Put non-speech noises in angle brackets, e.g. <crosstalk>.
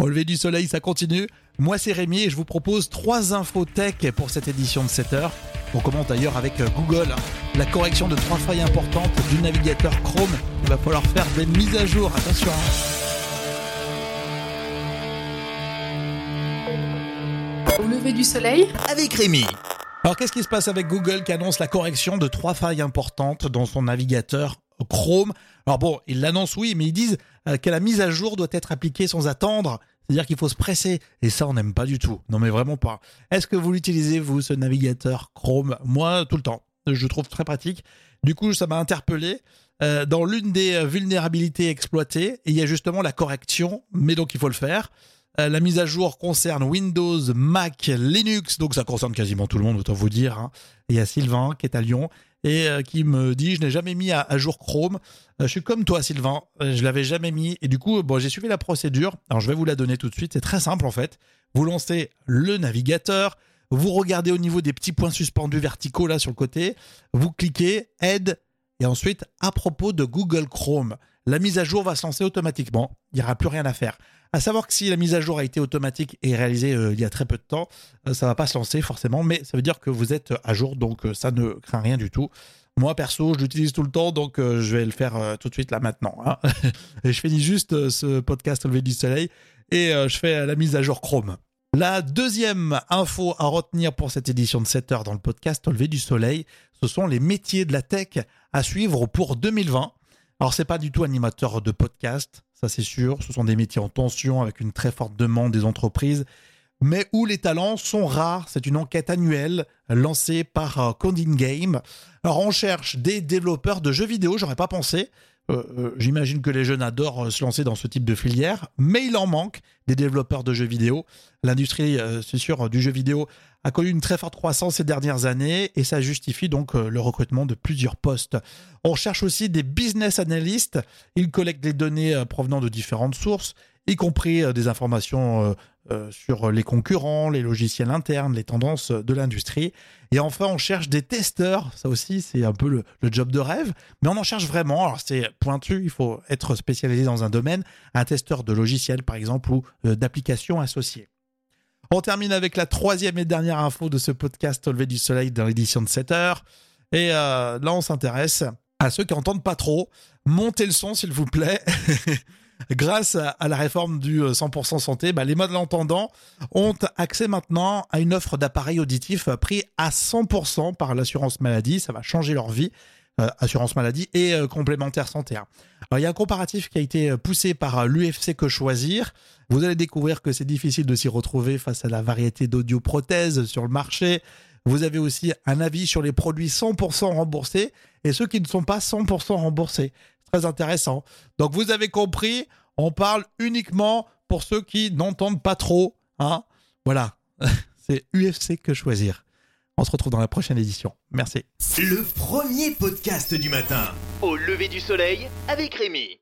Au lever du soleil, ça continue. Moi, c'est Rémi et je vous propose trois infos tech pour cette édition de 7 heures. On commence d'ailleurs avec euh, Google, hein. la correction de trois failles importantes du navigateur Chrome. Il va falloir faire des mises à jour, attention. Au lever du soleil, avec Rémi. Alors qu'est-ce qui se passe avec Google qui annonce la correction de trois failles importantes dans son navigateur Chrome? Alors bon, ils l'annoncent oui, mais ils disent euh, que la mise à jour doit être appliquée sans attendre. C'est-à-dire qu'il faut se presser. Et ça, on n'aime pas du tout. Non, mais vraiment pas. Est-ce que vous l'utilisez, vous, ce navigateur Chrome? Moi, tout le temps. Je trouve très pratique. Du coup, ça m'a interpellé. Euh, dans l'une des euh, vulnérabilités exploitées, il y a justement la correction, mais donc il faut le faire. Euh, la mise à jour concerne Windows, Mac, Linux, donc ça concerne quasiment tout le monde, autant vous dire. Hein. Il y a Sylvain qui est à Lyon et euh, qui me dit je n'ai jamais mis à, jour Chrome. Euh, je suis comme toi Sylvain, je l'avais jamais mis et du coup j'ai suivi la procédure. Alors je vais vous la donner tout de suite. C'est très simple en fait. Vous lancez le navigateur, vous regardez au niveau des petits points suspendus verticaux là sur le côté, vous cliquez Aide et ensuite à propos de Google Chrome, la mise à jour va se lancer automatiquement. Il n'y aura plus rien à faire. À savoir que si la mise à jour a été automatique et réalisée euh, il y a très peu de temps, ça euh, ça va pas se lancer forcément, mais ça veut dire que vous êtes à jour, donc euh, ça ne craint rien du tout. Moi perso, je l'utilise tout le temps, donc je vais le faire tout de suite là maintenant. Hein. <laughs> je finis juste ce podcast lever du soleil et je fais la mise à jour Chrome. La deuxième info à retenir pour cette édition de 7 heures dans le podcast au du soleil, ce sont les métiers de la tech à suivre pour 2020. Alors c'est pas du tout animateur de podcast, ça c'est sûr. Ce sont des métiers en tension avec une très forte demande des entreprises, mais où les talents sont rares. C'est une enquête annuelle lancée par euh, Coding Game. Alors on cherche des développeurs de jeux vidéo, j'aurais pas pensé. Euh, euh, j'imagine que les jeunes adorent se lancer dans ce type de filière, mais il en manque des développeurs de jeux vidéo. L'industrie, c'est sûr, du jeu vidéo a connu une très forte croissance ces dernières années et ça justifie donc le recrutement de plusieurs postes. On cherche aussi des business analysts. Ils collectent des données provenant de différentes sources, y compris des informations sur les concurrents, les logiciels internes, les tendances de l'industrie. Et enfin, on cherche des testeurs. Ça aussi, c'est un peu le, job de rêve. Mais on en cherche vraiment. Alors, c'est pointu. Il faut être spécialisé dans un domaine. Un testeur de logiciels, par exemple, ou euh, d'applications associées. On termine avec la troisième et dernière info de ce podcast au lever du soleil dans l'édition de 7 heures. Et euh, là, on s'intéresse à ceux qui entendent pas trop. Montez le son, s'il vous plaît. <laughs> grâce à la réforme du 100% euh, santé, bah, les malentendants ont accès maintenant à une offre d'appareils auditifs pris à 100% par l'assurance maladie. Ça va changer leur vie. Euh, assurance maladie et euh, complémentaire santé. Hein. Il y a un comparatif qui a été poussé par l'UFC Que Choisir. Vous allez découvrir que c'est difficile de s'y retrouver face à la variété d'audioprothèses sur le marché. Vous avez aussi un avis sur les produits 100% remboursés et ceux qui ne sont pas 100% remboursés très intéressant. Donc vous avez compris, on parle uniquement pour ceux qui n'entendent pas trop. Hein voilà, <laughs> c'est UFC que choisir. On se retrouve dans la prochaine édition. Merci. Le premier podcast du matin. Au lever du soleil avec Rémi.